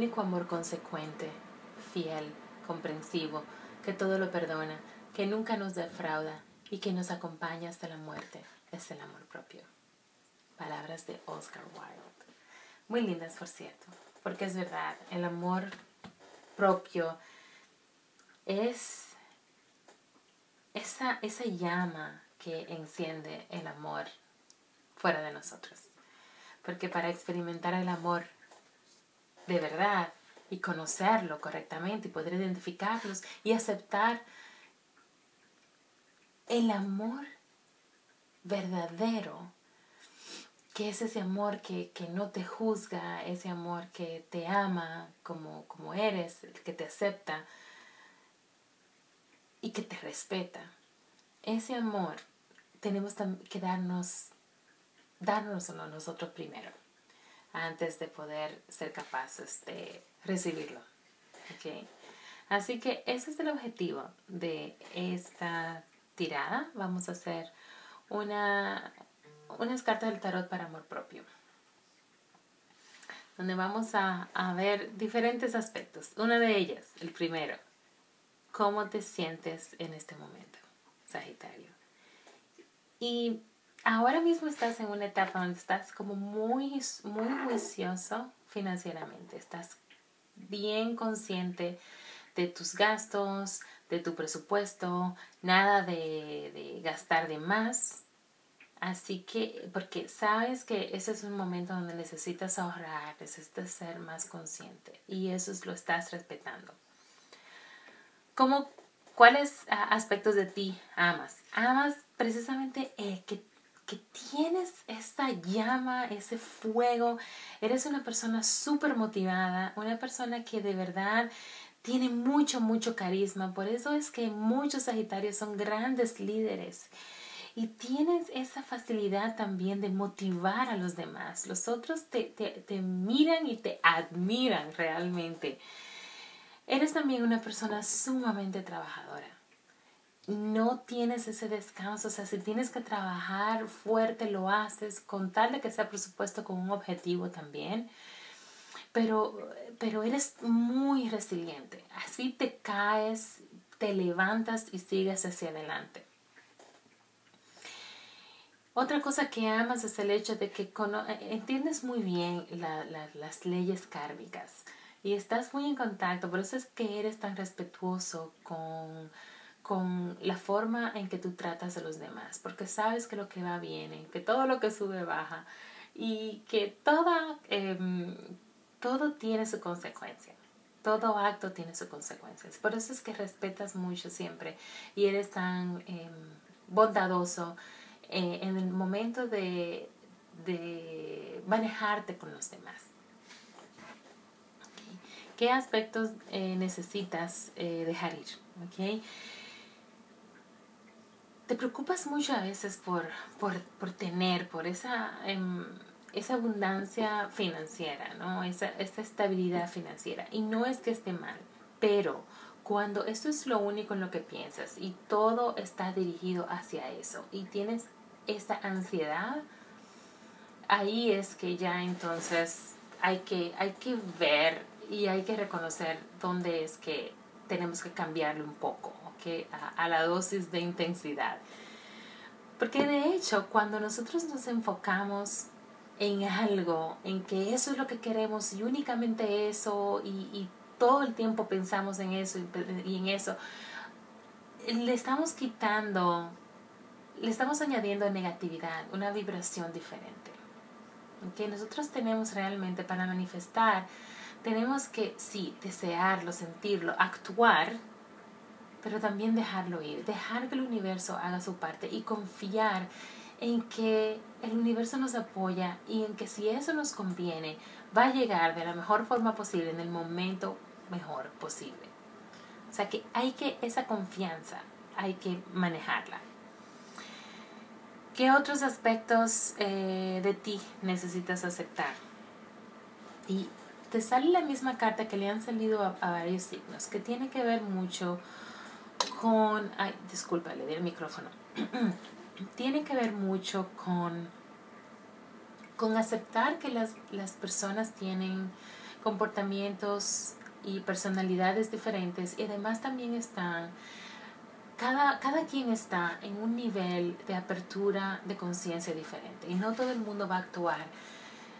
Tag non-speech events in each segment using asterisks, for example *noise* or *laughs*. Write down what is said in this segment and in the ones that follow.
Único amor consecuente, fiel, comprensivo, que todo lo perdona, que nunca nos defrauda y que nos acompaña hasta la muerte, es el amor propio. Palabras de Oscar Wilde. Muy lindas, por cierto, porque es verdad, el amor propio es esa, esa llama que enciende el amor fuera de nosotros. Porque para experimentar el amor de verdad y conocerlo correctamente y poder identificarlos y aceptar el amor verdadero, que es ese amor que, no te juzga, ese amor que te ama como, como eres, que te acepta y que te respeta. Ese amor tenemos que darnos, dárnoslo nosotros primero, antes de poder ser capaces de recibirlo. ¿Okay? Así que ese es el objetivo de esta tirada. Vamos a hacer una, unas cartas del tarot para amor propio donde vamos a, a, ver diferentes aspectos. Una de ellas, el primero, cómo te sientes en este momento, Sagitario. Y ahora mismo estás en una etapa donde estás como muy, muy juicioso financieramente. Estás bien consciente de tus gastos, de tu presupuesto, nada de, gastar de más. Así que, porque sabes que ese es un momento donde necesitas ahorrar, necesitas ser más consciente y eso lo estás respetando. ¿Cómo, ¿Cuáles aspectos de ti amas? Amas precisamente el que, tienes esta llama, ese fuego. Eres una persona súper motivada, una persona que de verdad tiene mucho, mucho carisma. Por eso es que muchos Sagitarios son grandes líderes. Y tienes esa facilidad también de motivar a los demás. Los otros te, te, te miran y te admiran realmente. Eres también una persona sumamente trabajadora no tienes ese descanso. O sea, si tienes que trabajar fuerte, lo haces con tal de que sea presupuesto con un objetivo también. Pero, pero eres muy resiliente. Así te caes, te levantas y sigues hacia adelante. Otra cosa que amas es el hecho de que entiendes muy bien las leyes kármicas y estás muy en contacto. Por eso es que eres tan respetuoso con con la forma en que tú tratas a los demás, porque sabes que lo que va viene, que todo lo que sube baja y que toda, em, todo tiene su consecuencia. Todo acto tiene sus consecuencias. Por eso es que respetas mucho siempre y eres tan em, bondadoso eh, en el momento de, de, manejarte con los demás. ¿Qué aspectos eh, necesitas eh, dejar ir? ¿Okay? Te preocupas mucho a veces por, por, tener, por esa, em, esa abundancia financiera, ¿no? Esa, esa estabilidad financiera. Y no es que esté mal, pero cuando esto es lo único en lo que piensas y todo está dirigido hacia eso y tienes esa ansiedad, ahí es que ya entonces hay que, hay que ver y hay que reconocer dónde es que tenemos que cambiarlo un poco a, la dosis de intensidad. Porque de hecho, cuando nosotros nos enfocamos en algo, en que eso es lo que queremos y únicamente eso, y, todo el tiempo pensamos en eso y, en eso, le estamos quitando, le estamos añadiendo negatividad, una vibración diferente. Que nosotros tenemos realmente para manifestar, tenemos que, sí, desearlo, sentirlo, actuar, pero también dejarlo ir, dejar que el universo haga su parte y confiar en que el universo nos apoya y en que si eso nos conviene, va a llegar de la mejor forma posible en el momento mejor posible. O sea que hay que, esa confianza, hay que manejarla. ¿Qué otros aspectos eh, de ti necesitas aceptar? Y te sale la misma carta que le han salido a, a varios signos, que tiene que ver mucho con... Ay, disculpa, le di el micrófono. *clears throat* tiene que ver mucho con, con aceptar que las, las personas tienen comportamientos y personalidades diferentes y además también están, cada, cada quien está en un nivel de apertura de conciencia diferente y no todo el mundo va a actuar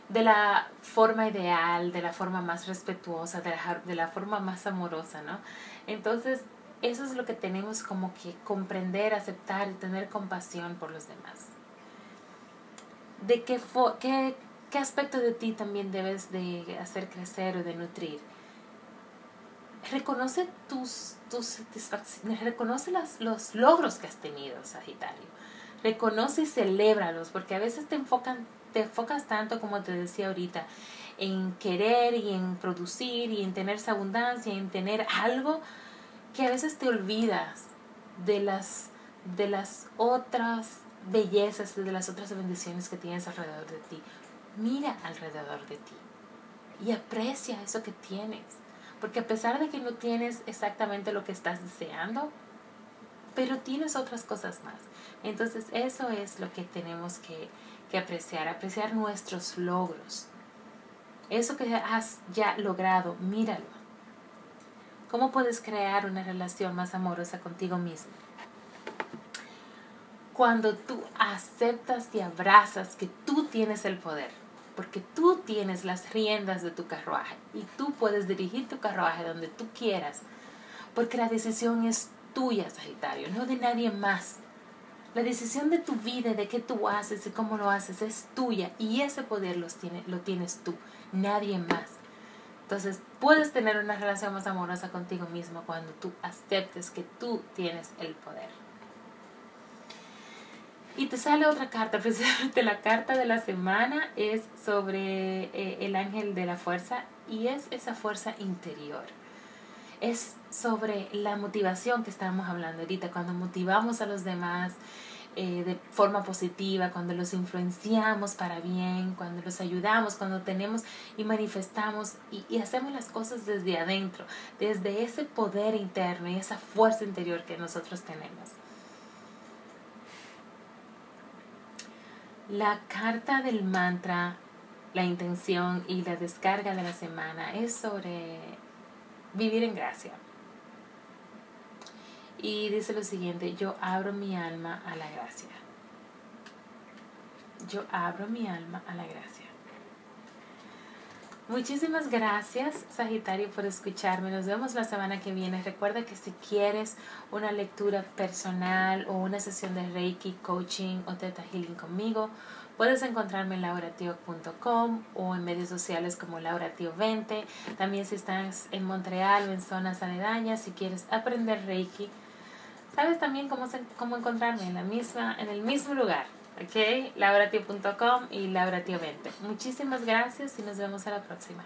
de la forma ideal, de la forma más respetuosa, de la, de la forma más amorosa, ¿no? Entonces, eso es lo que tenemos como que comprender, aceptar y tener compasión por los demás. ¿De qué, qué, qué aspecto de ti también debes de hacer crecer o de nutrir? Reconoce tus, tus satisfacciones, reconoce las, los logros que has tenido, Sagitario. Reconoce y celébralos, porque a veces te, enfocan, te enfocas tanto, como te decía ahorita, en querer y en producir y en tener esa abundancia, en tener algo, que a veces te olvidas de las, de las otras bellezas, de las otras bendiciones que tienes alrededor de ti. Mira alrededor de ti y aprecia eso que tienes. Porque a pesar de que no tienes exactamente lo que estás deseando, pero tienes otras cosas más. Entonces eso es lo que tenemos que, que apreciar, apreciar nuestros logros. Eso que has ya logrado, míralo ¿Cómo puedes crear una relación más amorosa contigo mismo? Cuando tú aceptas y abrazas que tú tienes el poder, porque tú tienes las riendas de tu carruaje y tú puedes dirigir tu carruaje donde tú quieras, porque la decisión es tuya, Sagitario, no de nadie más. La decisión de tu vida, de qué tú haces y cómo lo haces, es tuya y ese poder tiene, lo tienes tú, nadie más. Entonces, puedes tener una relación más amorosa contigo mismo cuando tú aceptes que tú tienes el poder. Y te sale otra carta, *laughs* precisamente la carta de la semana es sobre eh, el ángel de la fuerza y es esa fuerza interior. Es sobre la motivación que estábamos hablando ahorita, cuando motivamos a los demás, eh, de forma positiva, cuando los influenciamos para bien, cuando los ayudamos, cuando tenemos y manifestamos y, y hacemos las cosas desde adentro, desde ese poder interno y esa fuerza interior que nosotros tenemos. La carta del mantra, la intención y la descarga de la semana es sobre vivir en gracia. Y dice lo siguiente, yo abro mi alma a la gracia. Yo abro mi alma a la gracia. Muchísimas gracias, Sagitario, por escucharme. Nos vemos la semana que viene. Recuerda que si quieres una lectura personal o una sesión de Reiki, coaching o Theta Healing conmigo, puedes encontrarme en lauratio.com o en medios sociales como lauratio20. También si estás en Montreal o en zonas aledañas, si quieres aprender Reiki, sabes también cómo, cómo encontrarme en, la misma, en el mismo lugar. ¿Ok? lauratio.com y lauratio20. Muchísimas gracias y nos vemos a la próxima.